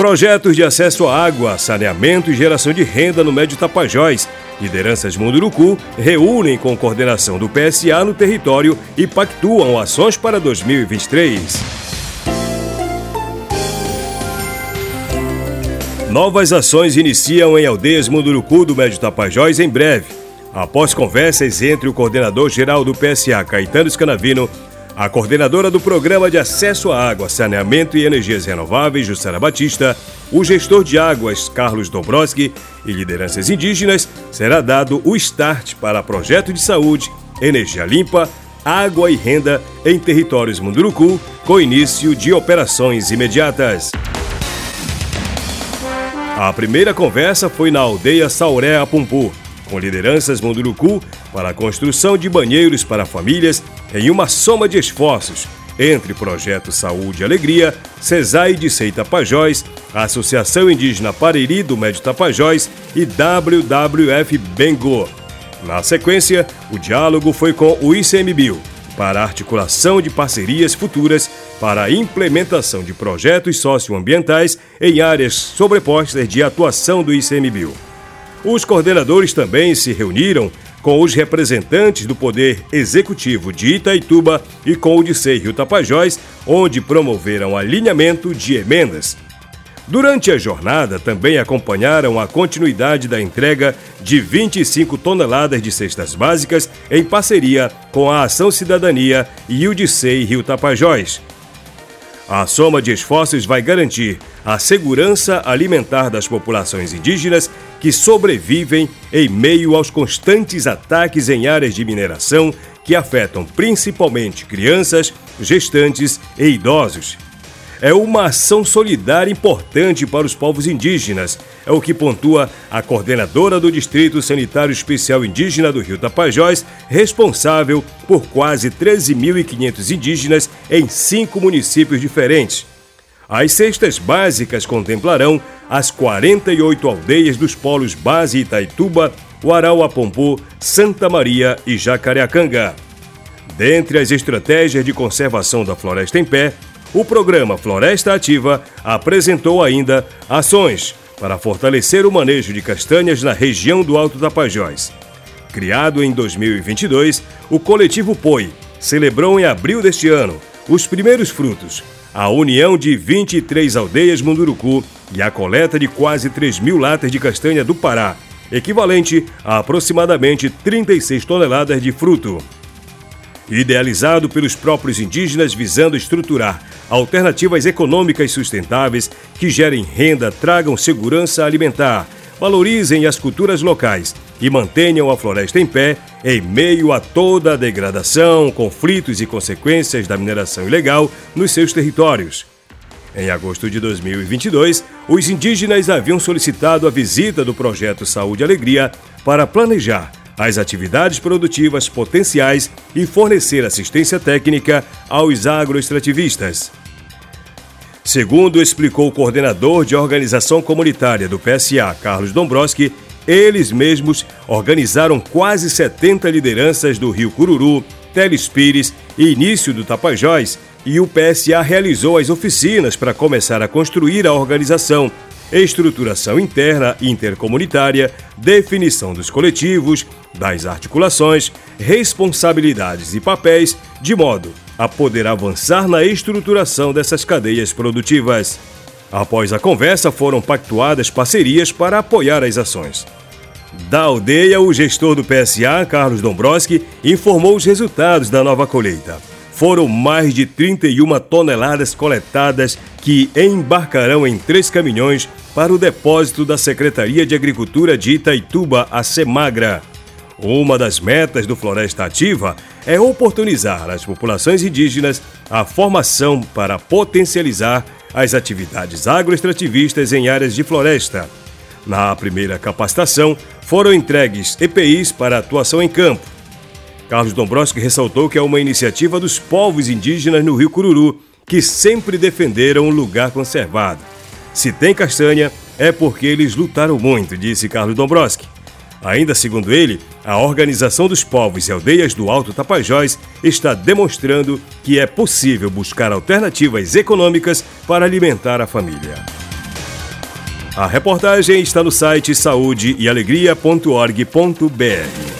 Projetos de acesso à água, saneamento e geração de renda no Médio Tapajós. Lideranças Munduruku reúnem com coordenação do PSA no território e pactuam ações para 2023. Novas ações iniciam em aldeias Munduruku do Médio Tapajós em breve. Após conversas entre o coordenador geral do PSA, Caetano Scanavino, a coordenadora do Programa de Acesso à Água, Saneamento e Energias Renováveis, Jussara Batista, o gestor de águas, Carlos Dobroski, e lideranças indígenas, será dado o start para projeto de saúde, energia limpa, água e renda em territórios Munduruku, com início de operações imediatas. A primeira conversa foi na aldeia Sauré Apumpu, com lideranças Munduruku para a construção de banheiros para famílias em uma soma de esforços entre Projeto Saúde e Alegria, CESAI de Sei Tapajós, Associação Indígena Pariri do Médio Tapajós e WWF Bengo. Na sequência, o diálogo foi com o ICMBio para articulação de parcerias futuras para a implementação de projetos socioambientais em áreas sobrepostas de atuação do ICMBio. Os coordenadores também se reuniram com os representantes do Poder Executivo de Itaituba e com o de Rio Tapajós, onde promoveram alinhamento de emendas. Durante a jornada, também acompanharam a continuidade da entrega de 25 toneladas de cestas básicas em parceria com a Ação Cidadania e o Dicei Rio Tapajós. A soma de esforços vai garantir a segurança alimentar das populações indígenas que sobrevivem em meio aos constantes ataques em áreas de mineração que afetam principalmente crianças, gestantes e idosos. É uma ação solidária importante para os povos indígenas, é o que pontua a coordenadora do Distrito Sanitário Especial Indígena do Rio Tapajós, responsável por quase 13.500 indígenas em cinco municípios diferentes. As cestas básicas contemplarão as 48 aldeias dos polos Base Itaituba, Uarauapompu, Santa Maria e Jacareacanga. Dentre as estratégias de conservação da floresta em pé, o programa Floresta Ativa apresentou ainda ações para fortalecer o manejo de castanhas na região do Alto Tapajós. Criado em 2022, o coletivo POI celebrou em abril deste ano os primeiros frutos, a união de 23 aldeias Munduruku e a coleta de quase 3 mil latas de castanha do Pará, equivalente a aproximadamente 36 toneladas de fruto. Idealizado pelos próprios indígenas visando estruturar alternativas econômicas sustentáveis que gerem renda, tragam segurança alimentar, valorizem as culturas locais e mantenham a floresta em pé em meio a toda a degradação, conflitos e consequências da mineração ilegal nos seus territórios. Em agosto de 2022, os indígenas haviam solicitado a visita do projeto Saúde e Alegria para planejar as atividades produtivas potenciais e fornecer assistência técnica aos agroextrativistas. Segundo explicou o coordenador de organização comunitária do PSA, Carlos Dombrowski, eles mesmos organizaram quase 70 lideranças do Rio Cururu, Telespires e início do Tapajós, e o PSA realizou as oficinas para começar a construir a organização, estruturação interna intercomunitária, definição dos coletivos, das articulações, responsabilidades e papéis, de modo a poder avançar na estruturação dessas cadeias produtivas. Após a conversa, foram pactuadas parcerias para apoiar as ações. Da aldeia, o gestor do PSA, Carlos Dombrowski, informou os resultados da nova colheita. Foram mais de 31 toneladas coletadas que embarcarão em três caminhões para o depósito da Secretaria de Agricultura de Itaituba, a Semagra. Uma das metas do Floresta Ativa é oportunizar às populações indígenas a formação para potencializar as atividades agroextrativistas em áreas de floresta. Na primeira capacitação, foram entregues EPIs para atuação em campo. Carlos Dombrowski ressaltou que é uma iniciativa dos povos indígenas no Rio Cururu, que sempre defenderam o lugar conservado. Se tem castanha, é porque eles lutaram muito, disse Carlos Dombrowski. Ainda segundo ele, a Organização dos Povos e Aldeias do Alto Tapajós está demonstrando que é possível buscar alternativas econômicas para alimentar a família. A reportagem está no site saúdeealegria.org.br.